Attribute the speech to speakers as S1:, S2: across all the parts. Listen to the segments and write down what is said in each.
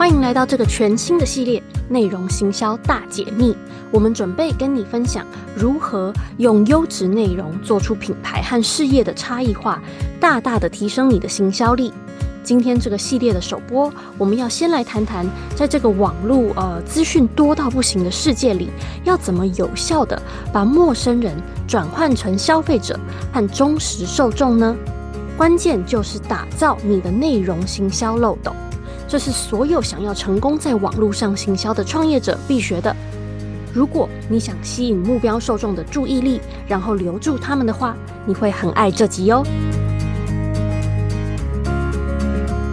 S1: 欢迎来到这个全新的系列——内容行销大解密。我们准备跟你分享如何用优质内容做出品牌和事业的差异化，大大的提升你的行销力。今天这个系列的首播，我们要先来谈谈，在这个网络呃资讯多到不行的世界里，要怎么有效地把陌生人转换成消费者和忠实受众呢？关键就是打造你的内容行销漏斗。这是所有想要成功在网络上行销的创业者必学的。如果你想吸引目标受众的注意力，然后留住他们的话，你会很爱这集哦。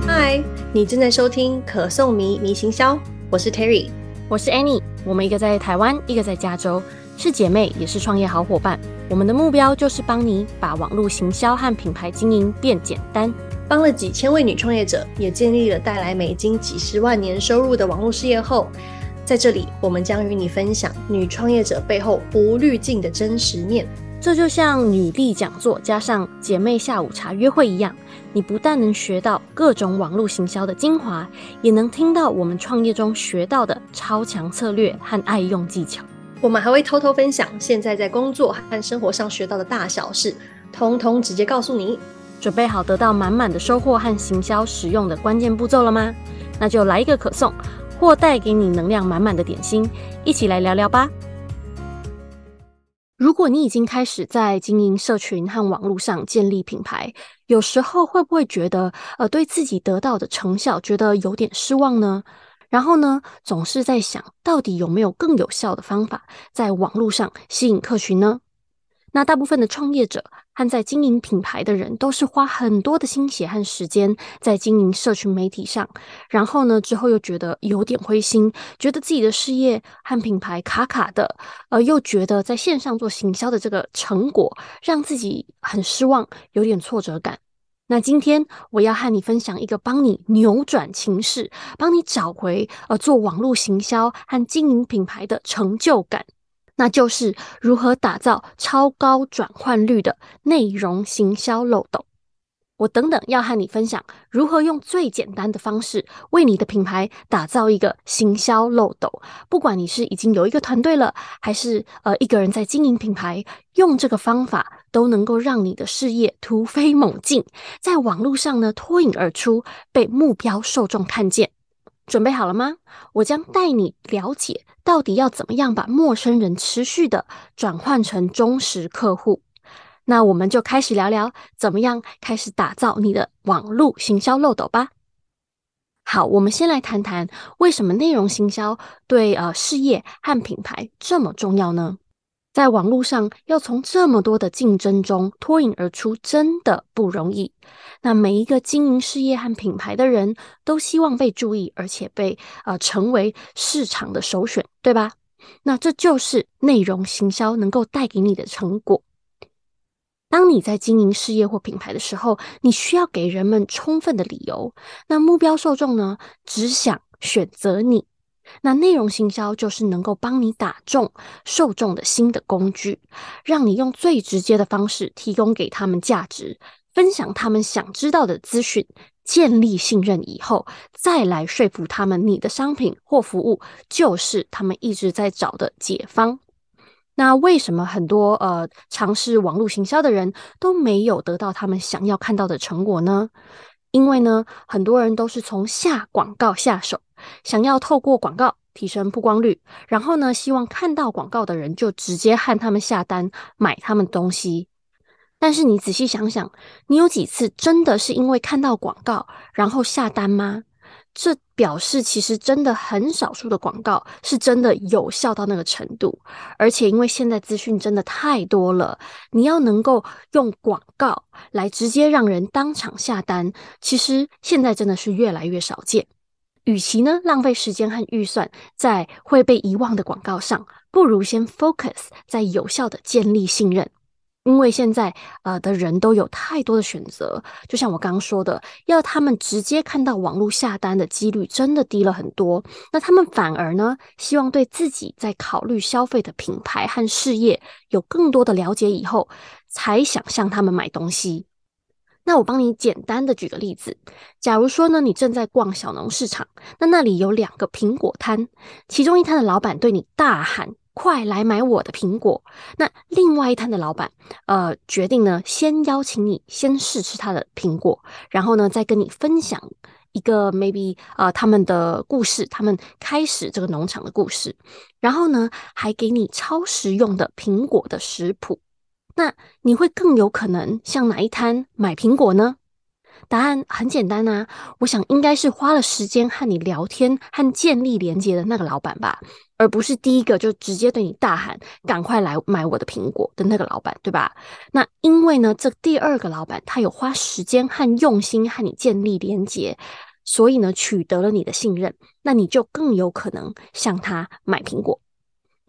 S2: 嗨，你正在收听可颂迷迷行销，我是 Terry，
S1: 我是 Annie，我们一个在台湾，一个在加州，是姐妹，也是创业好伙伴。我们的目标就是帮你把网络行销和品牌经营变简单。
S2: 帮了几千位女创业者，也建立了带来美金几十万年收入的网络事业后，在这里我们将与你分享女创业者背后无滤镜的真实面。
S1: 这就像女力讲座加上姐妹下午茶约会一样，你不但能学到各种网络行销的精华，也能听到我们创业中学到的超强策略和爱用技巧。
S2: 我们还会偷偷分享现在在工作和生活上学到的大小事，通通直接告诉你。
S1: 准备好得到满满的收获和行销实用的关键步骤了吗？那就来一个可颂，或带给你能量满满的点心，一起来聊聊吧。如果你已经开始在经营社群和网络上建立品牌，有时候会不会觉得呃对自己得到的成效觉得有点失望呢？然后呢，总是在想到底有没有更有效的方法在网络上吸引客群呢？那大部分的创业者和在经营品牌的人，都是花很多的心血和时间在经营社群媒体上，然后呢，之后又觉得有点灰心，觉得自己的事业和品牌卡卡的，呃，又觉得在线上做行销的这个成果让自己很失望，有点挫折感。那今天我要和你分享一个帮你扭转情势，帮你找回呃做网络行销和经营品牌的成就感。那就是如何打造超高转换率的内容行销漏斗。我等等要和你分享如何用最简单的方式为你的品牌打造一个行销漏斗。不管你是已经有一个团队了，还是呃一个人在经营品牌，用这个方法都能够让你的事业突飞猛进，在网络上呢脱颖而出，被目标受众看见。准备好了吗？我将带你了解到底要怎么样把陌生人持续的转换成忠实客户。那我们就开始聊聊怎么样开始打造你的网络行销漏斗吧。好，我们先来谈谈为什么内容行销对呃事业和品牌这么重要呢？在网络上要从这么多的竞争中脱颖而出，真的不容易。那每一个经营事业和品牌的人都希望被注意，而且被呃成为市场的首选，对吧？那这就是内容行销能够带给你的成果。当你在经营事业或品牌的时候，你需要给人们充分的理由。那目标受众呢，只想选择你。那内容行销就是能够帮你打中受众的新的工具，让你用最直接的方式提供给他们价值，分享他们想知道的资讯，建立信任以后，再来说服他们你的商品或服务就是他们一直在找的解方。那为什么很多呃尝试网络行销的人都没有得到他们想要看到的成果呢？因为呢，很多人都是从下广告下手。想要透过广告提升曝光率，然后呢，希望看到广告的人就直接和他们下单买他们东西。但是你仔细想想，你有几次真的是因为看到广告然后下单吗？这表示其实真的很少数的广告是真的有效到那个程度。而且因为现在资讯真的太多了，你要能够用广告来直接让人当场下单，其实现在真的是越来越少见。与其呢浪费时间和预算在会被遗忘的广告上，不如先 focus 在有效的建立信任。因为现在呃的人都有太多的选择，就像我刚刚说的，要他们直接看到网络下单的几率真的低了很多。那他们反而呢，希望对自己在考虑消费的品牌和事业有更多的了解以后，才想向他们买东西。那我帮你简单的举个例子，假如说呢，你正在逛小农市场，那那里有两个苹果摊，其中一摊的老板对你大喊：“快来买我的苹果！”那另外一摊的老板，呃，决定呢，先邀请你先试吃他的苹果，然后呢，再跟你分享一个 maybe 呃他们的故事，他们开始这个农场的故事，然后呢，还给你超实用的苹果的食谱。那你会更有可能向哪一摊买苹果呢？答案很简单啊，我想应该是花了时间和你聊天和建立连接的那个老板吧，而不是第一个就直接对你大喊“赶快来买我的苹果”的那个老板，对吧？那因为呢，这第二个老板他有花时间和用心和你建立连接，所以呢，取得了你的信任，那你就更有可能向他买苹果。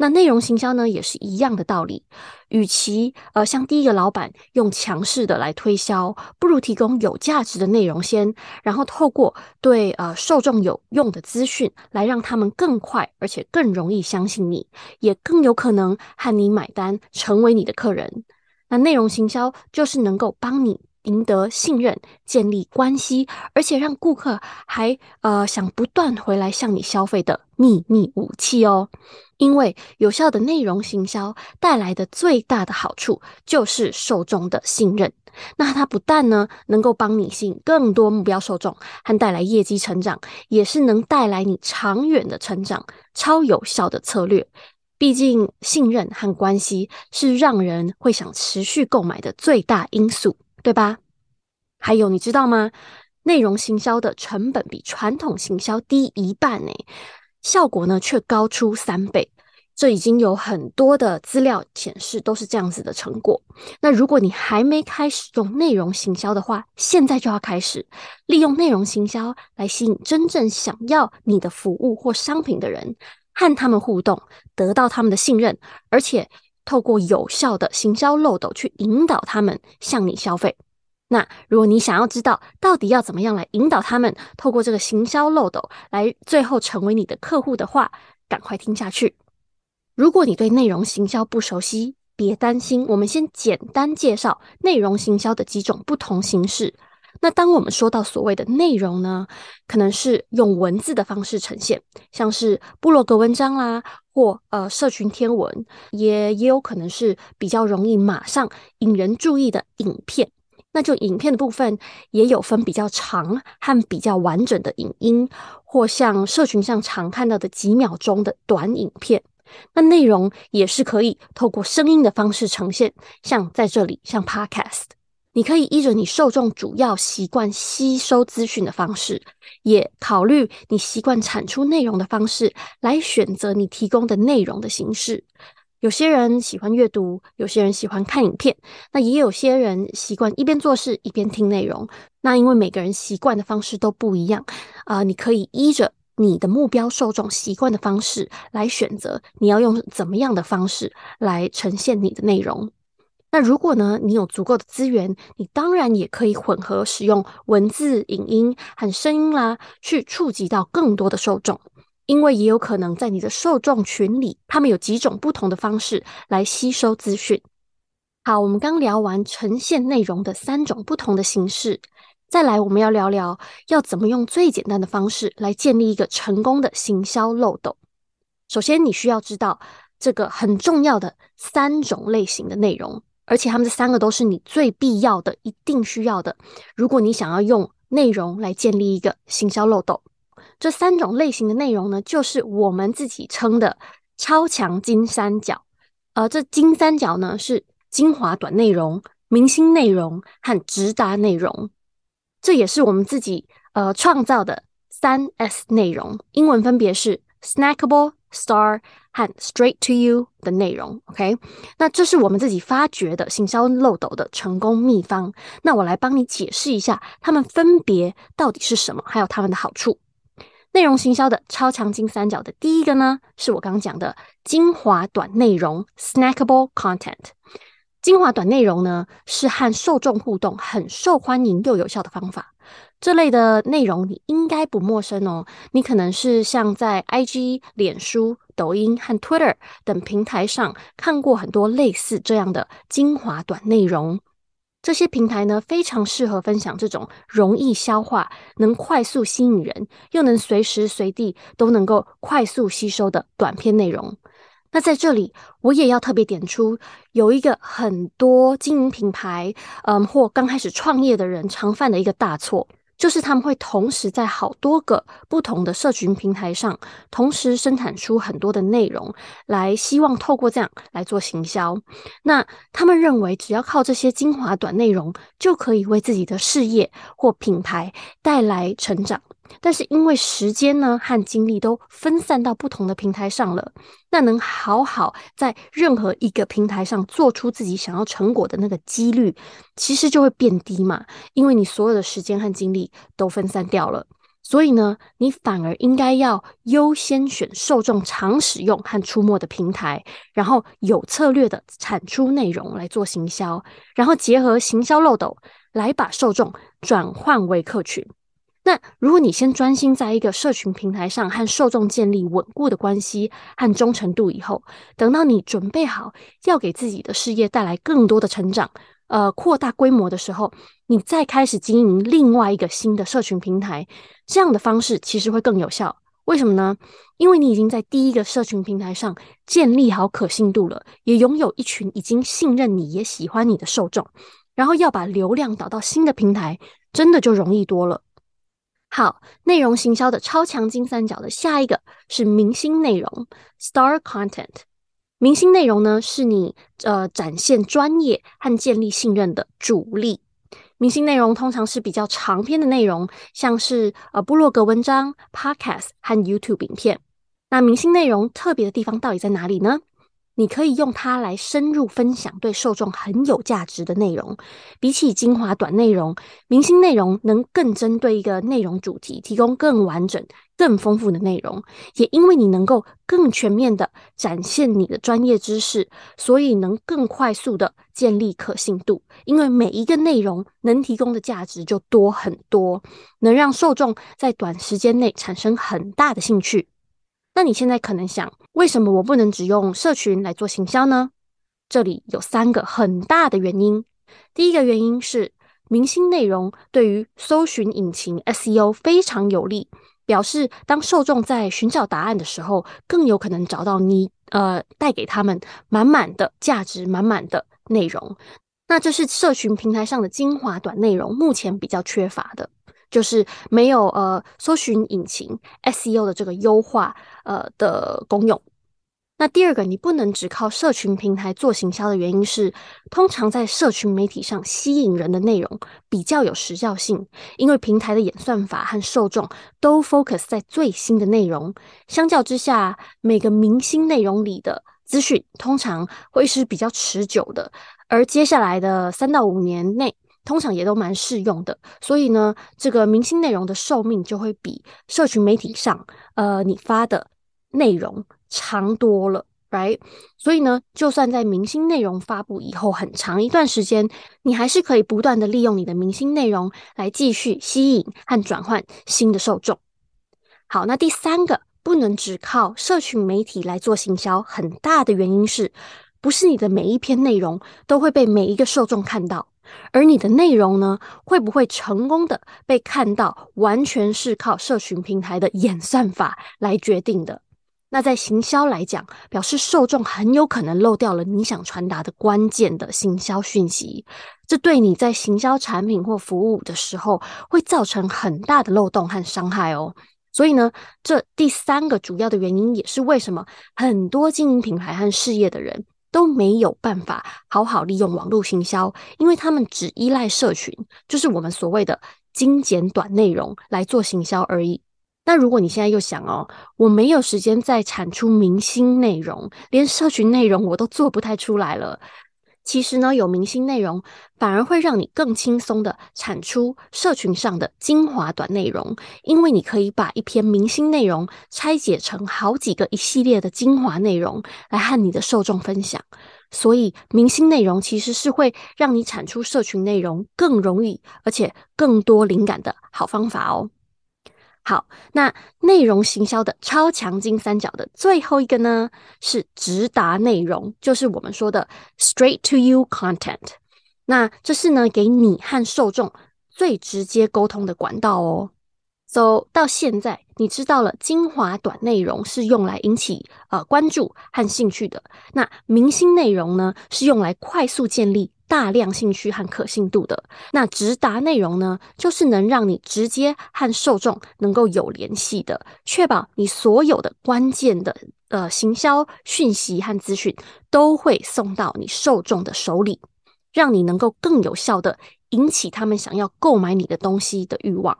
S1: 那内容行销呢，也是一样的道理。与其呃像第一个老板用强势的来推销，不如提供有价值的内容先，然后透过对呃受众有用的资讯，来让他们更快而且更容易相信你，也更有可能和你买单，成为你的客人。那内容行销就是能够帮你赢得信任、建立关系，而且让顾客还呃想不断回来向你消费的秘密武器哦。因为有效的内容行销带来的最大的好处就是受众的信任。那它不但呢能够帮你吸引更多目标受众和带来业绩成长，也是能带来你长远的成长，超有效的策略。毕竟信任和关系是让人会想持续购买的最大因素，对吧？还有你知道吗？内容行销的成本比传统行销低一半呢。效果呢却高出三倍，这已经有很多的资料显示都是这样子的成果。那如果你还没开始用内容行销的话，现在就要开始利用内容行销来吸引真正想要你的服务或商品的人，和他们互动，得到他们的信任，而且透过有效的行销漏斗去引导他们向你消费。那如果你想要知道到底要怎么样来引导他们，透过这个行销漏斗来最后成为你的客户的话，赶快听下去。如果你对内容行销不熟悉，别担心，我们先简单介绍内容行销的几种不同形式。那当我们说到所谓的内容呢，可能是用文字的方式呈现，像是部落格文章啦，或呃社群贴文，也也有可能是比较容易马上引人注意的影片。那就影片的部分也有分比较长和比较完整的影音，或像社群上常看到的几秒钟的短影片。那内容也是可以透过声音的方式呈现，像在这里，像 Podcast，你可以依着你受众主要习惯吸收资讯的方式，也考虑你习惯产出内容的方式，来选择你提供的内容的形式。有些人喜欢阅读，有些人喜欢看影片，那也有些人习惯一边做事一边听内容。那因为每个人习惯的方式都不一样，啊、你可以依着你的目标受众习惯的方式来选择，你要用怎么样的方式来呈现你的内容。那如果呢，你有足够的资源，你当然也可以混合使用文字、影音和声音啦，去触及到更多的受众。因为也有可能在你的受众群里，他们有几种不同的方式来吸收资讯。好，我们刚聊完呈现内容的三种不同的形式，再来我们要聊聊要怎么用最简单的方式来建立一个成功的行销漏斗。首先，你需要知道这个很重要的三种类型的内容，而且他们这三个都是你最必要的、一定需要的。如果你想要用内容来建立一个行销漏斗。这三种类型的内容呢，就是我们自己称的超强金三角。呃，这金三角呢是精华短内容、明星内容和直达内容。这也是我们自己呃创造的三 S 内容，英文分别是 Snackable、Star 和 Straight to You 的内容。OK，那这是我们自己发掘的行销漏斗的成功秘方。那我来帮你解释一下，它们分别到底是什么，还有它们的好处。内容行销的超强金三角的第一个呢，是我刚刚讲的精华短内容 （snackable content）。精华短内容呢，是和受众互动很受欢迎又有效的方法。这类的内容你应该不陌生哦，你可能是像在 IG、脸书、抖音和 Twitter 等平台上看过很多类似这样的精华短内容。这些平台呢，非常适合分享这种容易消化、能快速吸引人，又能随时随地都能够快速吸收的短片内容。那在这里，我也要特别点出，有一个很多经营品牌，嗯，或刚开始创业的人常犯的一个大错。就是他们会同时在好多个不同的社群平台上，同时生产出很多的内容，来希望透过这样来做行销。那他们认为，只要靠这些精华短内容，就可以为自己的事业或品牌带来成长。但是因为时间呢和精力都分散到不同的平台上了，那能好好在任何一个平台上做出自己想要成果的那个几率，其实就会变低嘛。因为你所有的时间和精力都分散掉了，所以呢，你反而应该要优先选受众常使用和出没的平台，然后有策略的产出内容来做行销，然后结合行销漏斗来把受众转换为客群。那如果你先专心在一个社群平台上和受众建立稳固的关系和忠诚度以后，等到你准备好要给自己的事业带来更多的成长，呃，扩大规模的时候，你再开始经营另外一个新的社群平台，这样的方式其实会更有效。为什么呢？因为你已经在第一个社群平台上建立好可信度了，也拥有一群已经信任你也喜欢你的受众，然后要把流量导到新的平台，真的就容易多了。好，内容行销的超强金三角的下一个是明星内容 （Star Content）。明星内容呢，是你呃展现专业和建立信任的主力。明星内容通常是比较长篇的内容，像是呃部落格文章、Podcast 和 YouTube 影片。那明星内容特别的地方到底在哪里呢？你可以用它来深入分享对受众很有价值的内容，比起精华短内容，明星内容能更针对一个内容主题，提供更完整、更丰富的内容。也因为你能够更全面的展现你的专业知识，所以能更快速的建立可信度。因为每一个内容能提供的价值就多很多，能让受众在短时间内产生很大的兴趣。那你现在可能想，为什么我不能只用社群来做行销呢？这里有三个很大的原因。第一个原因是，明星内容对于搜寻引擎 SEO 非常有利，表示当受众在寻找答案的时候，更有可能找到你，呃，带给他们满满的价值、满满的内容。那这是社群平台上的精华短内容，目前比较缺乏的。就是没有呃搜寻引擎 SEO 的这个优化呃的功用。那第二个，你不能只靠社群平台做行销的原因是，通常在社群媒体上吸引人的内容比较有时效性，因为平台的演算法和受众都 focus 在最新的内容。相较之下，每个明星内容里的资讯通常会是比较持久的，而接下来的三到五年内。通常也都蛮适用的，所以呢，这个明星内容的寿命就会比社群媒体上，呃，你发的内容长多了，right？所以呢，就算在明星内容发布以后很长一段时间，你还是可以不断的利用你的明星内容来继续吸引和转换新的受众。好，那第三个不能只靠社群媒体来做行销，很大的原因是，不是你的每一篇内容都会被每一个受众看到。而你的内容呢，会不会成功的被看到，完全是靠社群平台的演算法来决定的。那在行销来讲，表示受众很有可能漏掉了你想传达的关键的行销讯息，这对你在行销产品或服务的时候，会造成很大的漏洞和伤害哦。所以呢，这第三个主要的原因，也是为什么很多经营品牌和事业的人。都没有办法好好利用网络行销，因为他们只依赖社群，就是我们所谓的精简短内容来做行销而已。那如果你现在又想哦，我没有时间再产出明星内容，连社群内容我都做不太出来了。其实呢，有明星内容反而会让你更轻松的产出社群上的精华短内容，因为你可以把一篇明星内容拆解成好几个一系列的精华内容来和你的受众分享。所以，明星内容其实是会让你产出社群内容更容易，而且更多灵感的好方法哦。好，那内容行销的超强金三角的最后一个呢，是直达内容，就是我们说的 straight to you content。那这是呢，给你和受众最直接沟通的管道哦。so, 到现在，你知道了精华短内容是用来引起呃关注和兴趣的。那明星内容呢，是用来快速建立大量兴趣和可信度的。那直达内容呢，就是能让你直接和受众能够有联系的，确保你所有的关键的呃行销讯息和资讯都会送到你受众的手里，让你能够更有效的引起他们想要购买你的东西的欲望。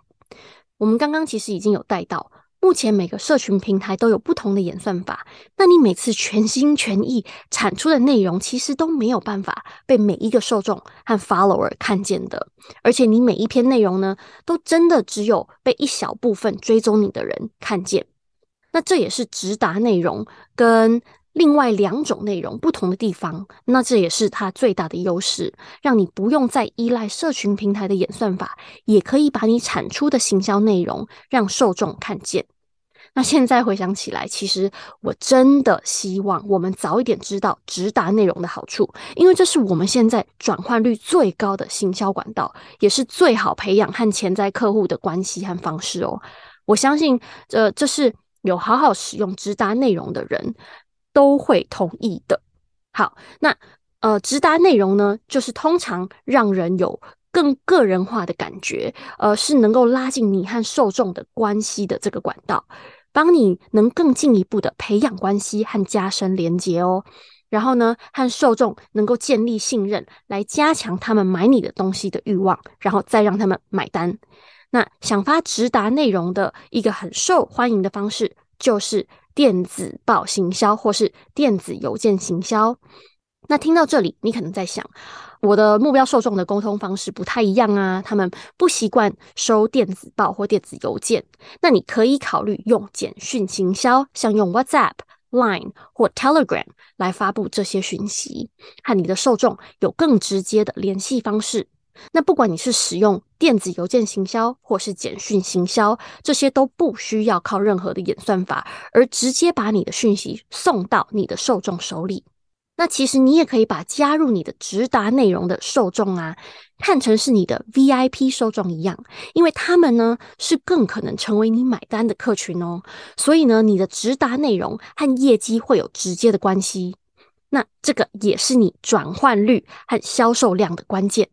S1: 我们刚刚其实已经有带到，目前每个社群平台都有不同的演算法。那你每次全心全意产出的内容，其实都没有办法被每一个受众和 follower 看见的。而且你每一篇内容呢，都真的只有被一小部分追踪你的人看见。那这也是直达内容跟另外两种内容不同的地方，那这也是它最大的优势，让你不用再依赖社群平台的演算法，也可以把你产出的行销内容让受众看见。那现在回想起来，其实我真的希望我们早一点知道直达内容的好处，因为这是我们现在转换率最高的行销管道，也是最好培养和潜在客户的关系和方式哦。我相信，这这是有好好使用直达内容的人。都会同意的。好，那呃，直达内容呢，就是通常让人有更个人化的感觉，呃，是能够拉近你和受众的关系的这个管道，帮你能更进一步的培养关系和加深连结哦。然后呢，和受众能够建立信任，来加强他们买你的东西的欲望，然后再让他们买单。那想发直达内容的一个很受欢迎的方式，就是。电子报行销或是电子邮件行销，那听到这里，你可能在想，我的目标受众的沟通方式不太一样啊，他们不习惯收电子报或电子邮件。那你可以考虑用简讯行销，像用 WhatsApp、Line 或 Telegram 来发布这些讯息，和你的受众有更直接的联系方式。那不管你是使用电子邮件行销或是简讯行销，这些都不需要靠任何的演算法，而直接把你的讯息送到你的受众手里。那其实你也可以把加入你的直达内容的受众啊，看成是你的 VIP 受众一样，因为他们呢是更可能成为你买单的客群哦。所以呢，你的直达内容和业绩会有直接的关系。那这个也是你转换率和销售量的关键。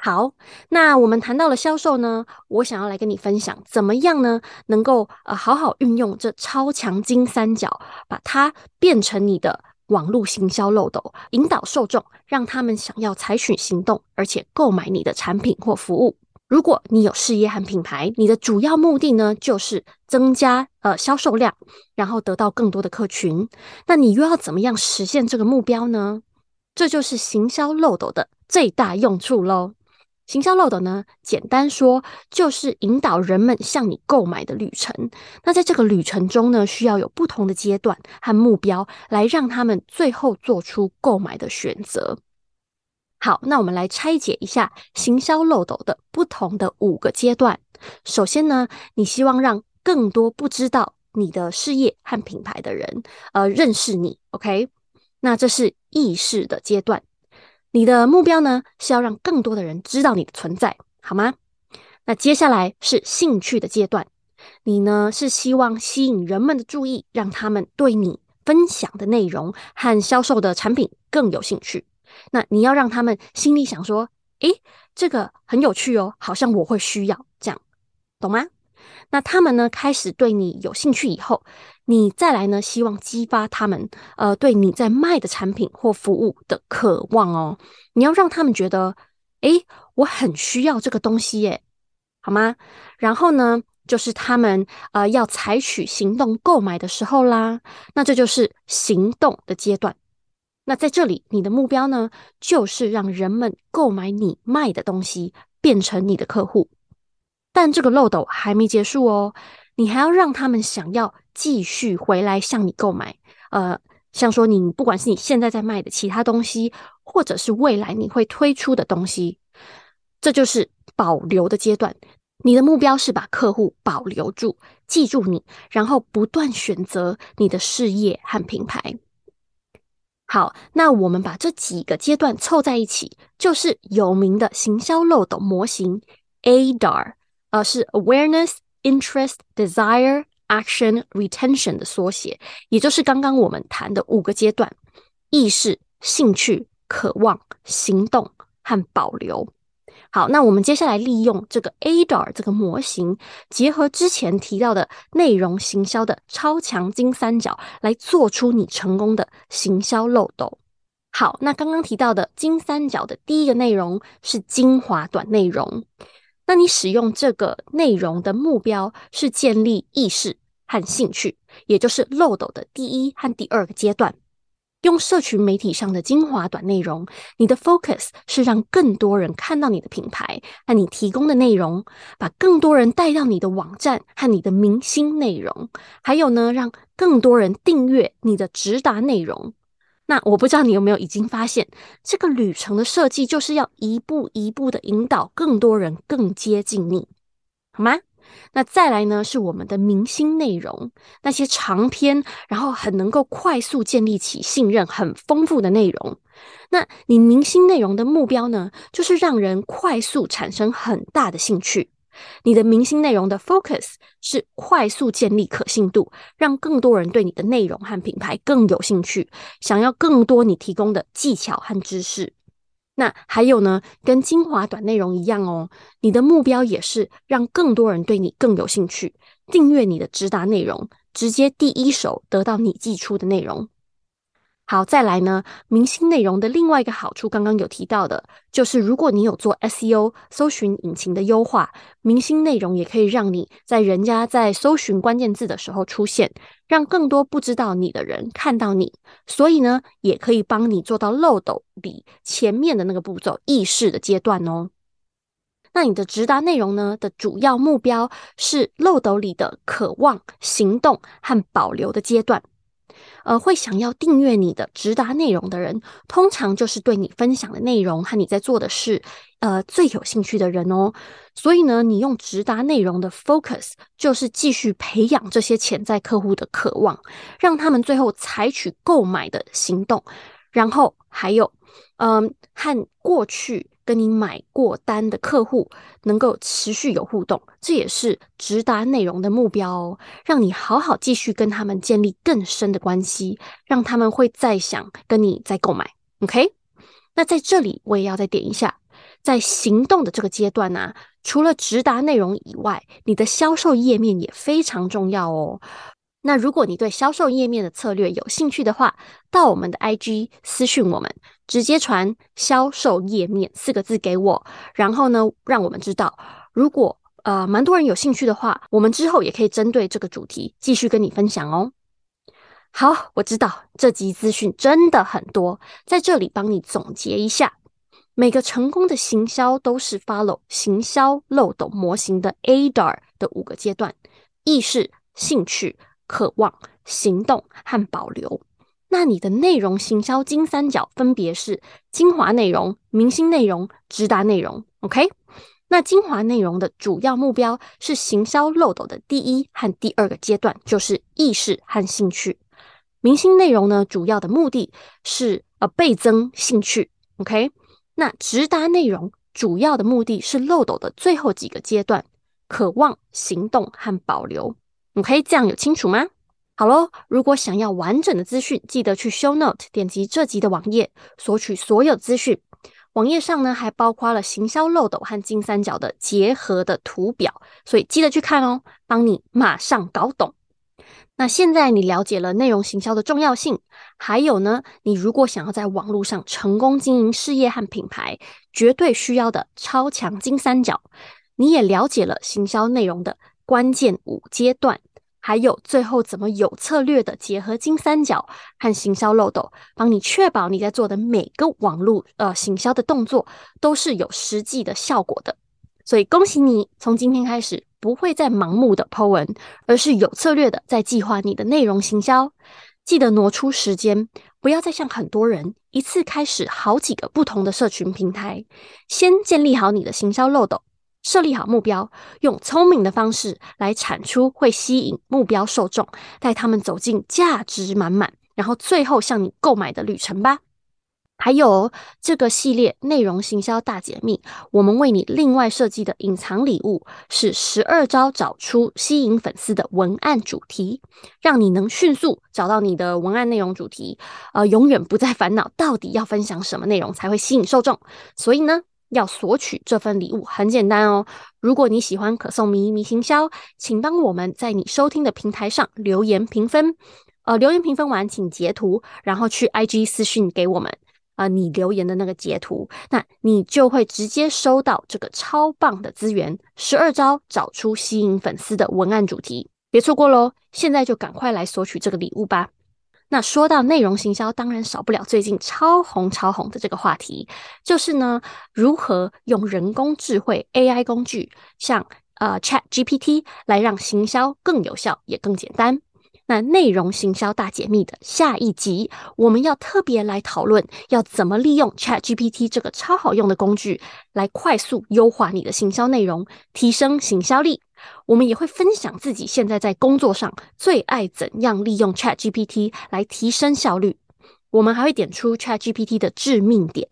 S1: 好，那我们谈到了销售呢，我想要来跟你分享，怎么样呢，能够呃好好运用这超强金三角，把它变成你的网络行销漏斗，引导受众，让他们想要采取行动，而且购买你的产品或服务。如果你有事业和品牌，你的主要目的呢，就是增加呃销售量，然后得到更多的客群，那你又要怎么样实现这个目标呢？这就是行销漏斗的最大用处喽。行销漏斗呢，简单说就是引导人们向你购买的旅程。那在这个旅程中呢，需要有不同的阶段和目标，来让他们最后做出购买的选择。好，那我们来拆解一下行销漏斗的不同的五个阶段。首先呢，你希望让更多不知道你的事业和品牌的人，呃，认识你。OK，那这是意识的阶段。你的目标呢，是要让更多的人知道你的存在，好吗？那接下来是兴趣的阶段，你呢是希望吸引人们的注意，让他们对你分享的内容和销售的产品更有兴趣。那你要让他们心里想说：“诶，这个很有趣哦，好像我会需要这样，懂吗？”那他们呢开始对你有兴趣以后，你再来呢，希望激发他们呃对你在卖的产品或服务的渴望哦。你要让他们觉得，诶，我很需要这个东西耶，好吗？然后呢，就是他们呃要采取行动购买的时候啦。那这就是行动的阶段。那在这里，你的目标呢，就是让人们购买你卖的东西，变成你的客户。但这个漏斗还没结束哦，你还要让他们想要继续回来向你购买。呃，像说你不管是你现在在卖的其他东西，或者是未来你会推出的东西，这就是保留的阶段。你的目标是把客户保留住，记住你，然后不断选择你的事业和品牌。好，那我们把这几个阶段凑在一起，就是有名的行销漏斗模型 ADAR，呃，是 Awareness、Interest、Desire、Action、Retention 的缩写，也就是刚刚我们谈的五个阶段：意识、兴趣、渴望、行动和保留。好，那我们接下来利用这个 ADAR 这个模型，结合之前提到的内容行销的超强金三角，来做出你成功的行销漏斗。好，那刚刚提到的金三角的第一个内容是精华短内容，那你使用这个内容的目标是建立意识和兴趣，也就是漏斗的第一和第二个阶段。用社群媒体上的精华短内容，你的 focus 是让更多人看到你的品牌和你提供的内容，把更多人带到你的网站和你的明星内容，还有呢，让更多人订阅你的直达内容。那我不知道你有没有已经发现，这个旅程的设计就是要一步一步的引导更多人更接近你，好吗？那再来呢，是我们的明星内容，那些长篇，然后很能够快速建立起信任、很丰富的内容。那你明星内容的目标呢，就是让人快速产生很大的兴趣。你的明星内容的 focus 是快速建立可信度，让更多人对你的内容和品牌更有兴趣，想要更多你提供的技巧和知识。那还有呢，跟精华短内容一样哦，你的目标也是让更多人对你更有兴趣，订阅你的直达内容，直接第一手得到你寄出的内容。好，再来呢，明星内容的另外一个好处，刚刚有提到的，就是如果你有做 SEO 搜寻引擎的优化，明星内容也可以让你在人家在搜寻关键字的时候出现，让更多不知道你的人看到你，所以呢，也可以帮你做到漏斗里前面的那个步骤，意识的阶段哦。那你的直达内容呢的主要目标是漏斗里的渴望、行动和保留的阶段。呃，会想要订阅你的直达内容的人，通常就是对你分享的内容和你在做的事，呃，最有兴趣的人哦。所以呢，你用直达内容的 focus 就是继续培养这些潜在客户的渴望，让他们最后采取购买的行动。然后还有，嗯、呃，和过去。跟你买过单的客户能够持续有互动，这也是直达内容的目标哦。让你好好继续跟他们建立更深的关系，让他们会再想跟你再购买。OK，那在这里我也要再点一下，在行动的这个阶段呢、除了直达内容以外，你的销售页面也非常重要哦。那如果你对销售页面的策略有兴趣的话，到我们的 IG 私讯我们，直接传“销售页面”四个字给我，然后呢，让我们知道。如果呃蛮多人有兴趣的话，我们之后也可以针对这个主题继续跟你分享哦。好，我知道这集资讯真的很多，在这里帮你总结一下，每个成功的行销都是 follow 行销漏斗模型的 ADAR 的五个阶段：意识、兴趣。渴望、行动和保留。那你的内容行销金三角分别是精华内容、明星内容、直达内容。OK，那精华内容的主要目标是行销漏斗的第一和第二个阶段，就是意识和兴趣。明星内容呢，主要的目的是呃倍增兴趣。OK，那直达内容主要的目的是漏斗的最后几个阶段，渴望、行动和保留。OK，这样有清楚吗？好喽，如果想要完整的资讯，记得去 Show Note 点击这集的网页，索取所有资讯。网页上呢，还包括了行销漏斗和金三角的结合的图表，所以记得去看哦，帮你马上搞懂。那现在你了解了内容行销的重要性，还有呢，你如果想要在网络上成功经营事业和品牌，绝对需要的超强金三角，你也了解了行销内容的关键五阶段。还有最后怎么有策略的结合金三角和行销漏斗，帮你确保你在做的每个网络呃行销的动作都是有实际的效果的。所以恭喜你，从今天开始不会再盲目的 po 文，而是有策略的在计划你的内容行销。记得挪出时间，不要再像很多人一次开始好几个不同的社群平台，先建立好你的行销漏斗。设立好目标，用聪明的方式来产出会吸引目标受众，带他们走进价值满满、然后最后向你购买的旅程吧。还有这个系列内容行销大解密，我们为你另外设计的隐藏礼物是十二招找出吸引粉丝的文案主题，让你能迅速找到你的文案内容主题，呃，永远不再烦恼到底要分享什么内容才会吸引受众。所以呢，要索取这份礼物很简单哦。如果你喜欢可颂迷迷行销，请帮我们在你收听的平台上留言评分，呃，留言评分完请截图，然后去 IG 私讯给我们。啊、你留言的那个截图，那你就会直接收到这个超棒的资源——十二招找出吸引粉丝的文案主题，别错过喽！现在就赶快来索取这个礼物吧。那说到内容行销，当然少不了最近超红超红的这个话题，就是呢，如何用人工智慧 AI 工具，像呃 ChatGPT 来让行销更有效也更简单。那内容行销大解密的下一集，我们要特别来讨论，要怎么利用 ChatGPT 这个超好用的工具，来快速优化你的行销内容，提升行销力。我们也会分享自己现在在工作上最爱怎样利用 ChatGPT 来提升效率。我们还会点出 ChatGPT 的致命点，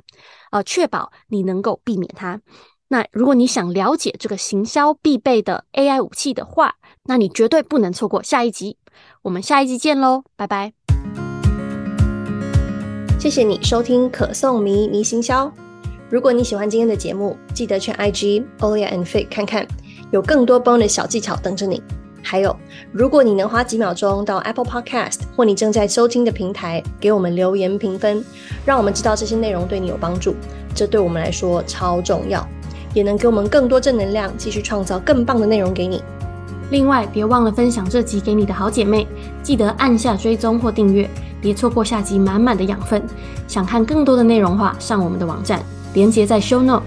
S1: 呃，确保你能够避免它。那如果你想了解这个行销必备的 AI 武器的话，那你绝对不能错过下一集。我们下一集见喽，拜拜！
S2: 谢谢你收听可颂迷迷行销。如果你喜欢今天的节目，记得去 IG Olia and Faye 看看，有更多 bonus 小技巧等着你。还有，如果你能花几秒钟到 Apple Podcast 或你正在收听的平台给我们留言评分，让我们知道这些内容对你有帮助，这对我们来说超重要。也能给我们更多正能量，继续创造更棒的内容给你。
S1: 另外，别忘了分享这集给你的好姐妹，记得按下追踪或订阅，别错过下集满满的养分。想看更多的内容话，上我们的网站，连接在 Show Note，